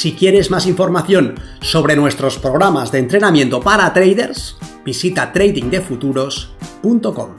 Si quieres más información sobre nuestros programas de entrenamiento para traders, visita tradingdefuturos.com.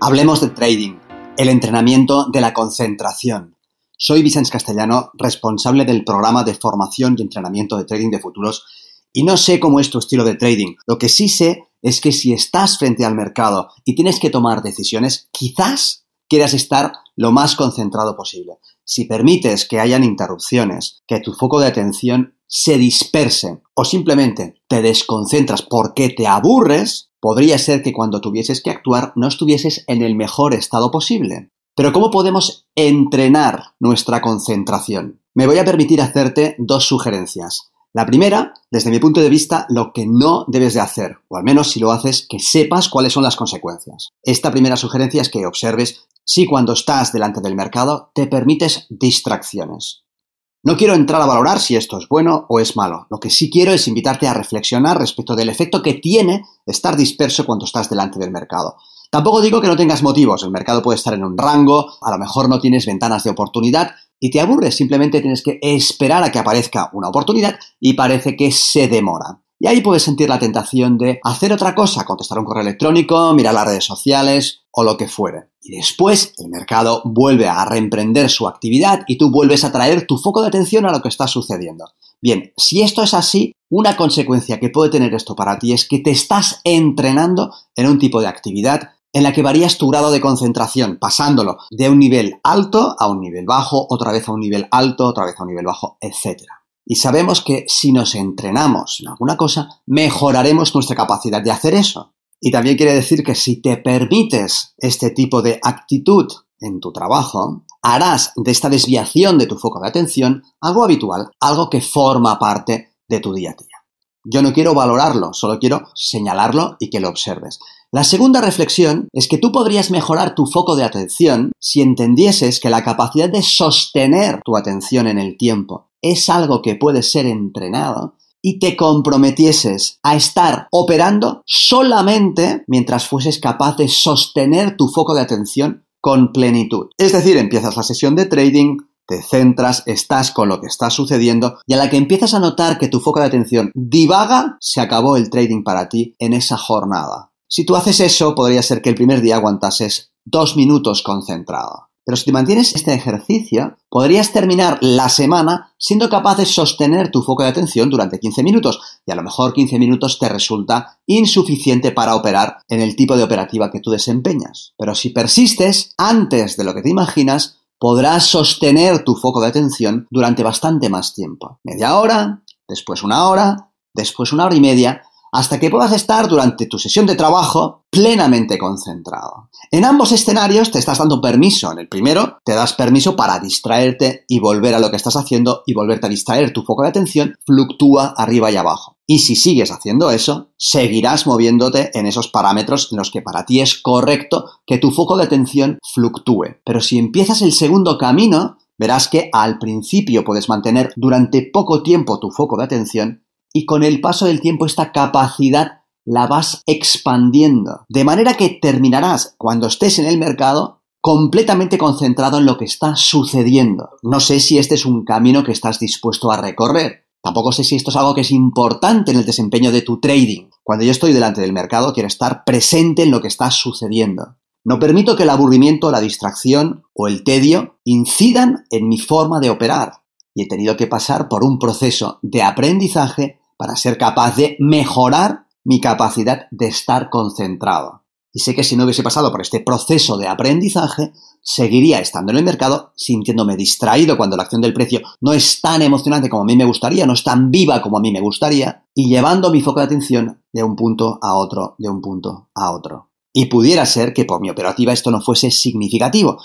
Hablemos de trading, el entrenamiento de la concentración. Soy Vicente Castellano, responsable del programa de formación y entrenamiento de trading de futuros y no sé cómo es tu estilo de trading. Lo que sí sé es que si estás frente al mercado y tienes que tomar decisiones, quizás quieras estar lo más concentrado posible. Si permites que hayan interrupciones, que tu foco de atención se disperse o simplemente te desconcentras porque te aburres, podría ser que cuando tuvieses que actuar no estuvieses en el mejor estado posible. Pero ¿cómo podemos entrenar nuestra concentración? Me voy a permitir hacerte dos sugerencias. La primera, desde mi punto de vista, lo que no debes de hacer, o al menos si lo haces, que sepas cuáles son las consecuencias. Esta primera sugerencia es que observes si cuando estás delante del mercado te permites distracciones. No quiero entrar a valorar si esto es bueno o es malo. Lo que sí quiero es invitarte a reflexionar respecto del efecto que tiene estar disperso cuando estás delante del mercado. Tampoco digo que no tengas motivos. El mercado puede estar en un rango, a lo mejor no tienes ventanas de oportunidad, y te aburres, simplemente tienes que esperar a que aparezca una oportunidad y parece que se demora. Y ahí puedes sentir la tentación de hacer otra cosa, contestar un correo electrónico, mirar las redes sociales o lo que fuere. Y después el mercado vuelve a reemprender su actividad y tú vuelves a traer tu foco de atención a lo que está sucediendo. Bien, si esto es así, una consecuencia que puede tener esto para ti es que te estás entrenando en un tipo de actividad en la que varías tu grado de concentración, pasándolo de un nivel alto a un nivel bajo, otra vez a un nivel alto, otra vez a un nivel bajo, etc. Y sabemos que si nos entrenamos en alguna cosa, mejoraremos nuestra capacidad de hacer eso. Y también quiere decir que si te permites este tipo de actitud en tu trabajo, harás de esta desviación de tu foco de atención algo habitual, algo que forma parte de tu día a día. Yo no quiero valorarlo, solo quiero señalarlo y que lo observes. La segunda reflexión es que tú podrías mejorar tu foco de atención si entendieses que la capacidad de sostener tu atención en el tiempo es algo que puede ser entrenado y te comprometieses a estar operando solamente mientras fueses capaz de sostener tu foco de atención con plenitud. Es decir, empiezas la sesión de trading, te centras, estás con lo que está sucediendo y a la que empiezas a notar que tu foco de atención divaga, se acabó el trading para ti en esa jornada. Si tú haces eso, podría ser que el primer día aguantases dos minutos concentrado. Pero si te mantienes este ejercicio, podrías terminar la semana siendo capaz de sostener tu foco de atención durante 15 minutos. Y a lo mejor 15 minutos te resulta insuficiente para operar en el tipo de operativa que tú desempeñas. Pero si persistes antes de lo que te imaginas, podrás sostener tu foco de atención durante bastante más tiempo. Media hora, después una hora, después una hora y media, hasta que puedas estar durante tu sesión de trabajo plenamente concentrado. En ambos escenarios te estás dando permiso. En el primero te das permiso para distraerte y volver a lo que estás haciendo y volverte a distraer. Tu foco de atención fluctúa arriba y abajo. Y si sigues haciendo eso, seguirás moviéndote en esos parámetros en los que para ti es correcto que tu foco de atención fluctúe. Pero si empiezas el segundo camino, verás que al principio puedes mantener durante poco tiempo tu foco de atención y con el paso del tiempo esta capacidad la vas expandiendo. De manera que terminarás, cuando estés en el mercado, completamente concentrado en lo que está sucediendo. No sé si este es un camino que estás dispuesto a recorrer. Tampoco sé si esto es algo que es importante en el desempeño de tu trading. Cuando yo estoy delante del mercado, quiero estar presente en lo que está sucediendo. No permito que el aburrimiento, la distracción o el tedio incidan en mi forma de operar y he tenido que pasar por un proceso de aprendizaje para ser capaz de mejorar mi capacidad de estar concentrado. Y sé que si no hubiese pasado por este proceso de aprendizaje, seguiría estando en el mercado sintiéndome distraído cuando la acción del precio no es tan emocionante como a mí me gustaría, no es tan viva como a mí me gustaría, y llevando mi foco de atención de un punto a otro, de un punto a otro. Y pudiera ser que por mi operativa esto no fuese significativo,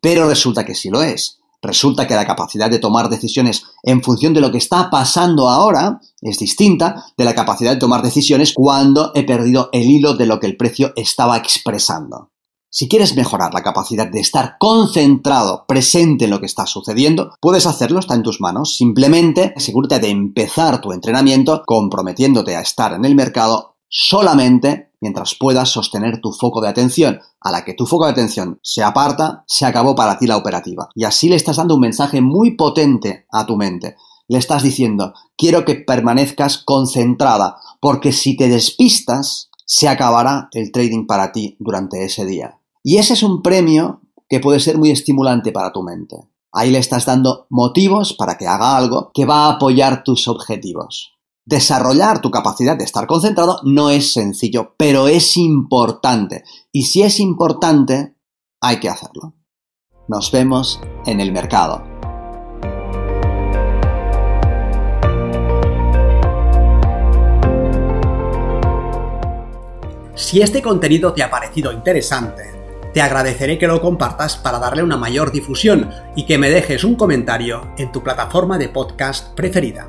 pero resulta que sí lo es. Resulta que la capacidad de tomar decisiones en función de lo que está pasando ahora es distinta de la capacidad de tomar decisiones cuando he perdido el hilo de lo que el precio estaba expresando. Si quieres mejorar la capacidad de estar concentrado, presente en lo que está sucediendo, puedes hacerlo, está en tus manos. Simplemente asegúrate de empezar tu entrenamiento comprometiéndote a estar en el mercado solamente mientras puedas sostener tu foco de atención. A la que tu foco de atención se aparta, se acabó para ti la operativa. Y así le estás dando un mensaje muy potente a tu mente. Le estás diciendo, quiero que permanezcas concentrada, porque si te despistas, se acabará el trading para ti durante ese día. Y ese es un premio que puede ser muy estimulante para tu mente. Ahí le estás dando motivos para que haga algo que va a apoyar tus objetivos. Desarrollar tu capacidad de estar concentrado no es sencillo, pero es importante. Y si es importante, hay que hacerlo. Nos vemos en el mercado. Si este contenido te ha parecido interesante, te agradeceré que lo compartas para darle una mayor difusión y que me dejes un comentario en tu plataforma de podcast preferida.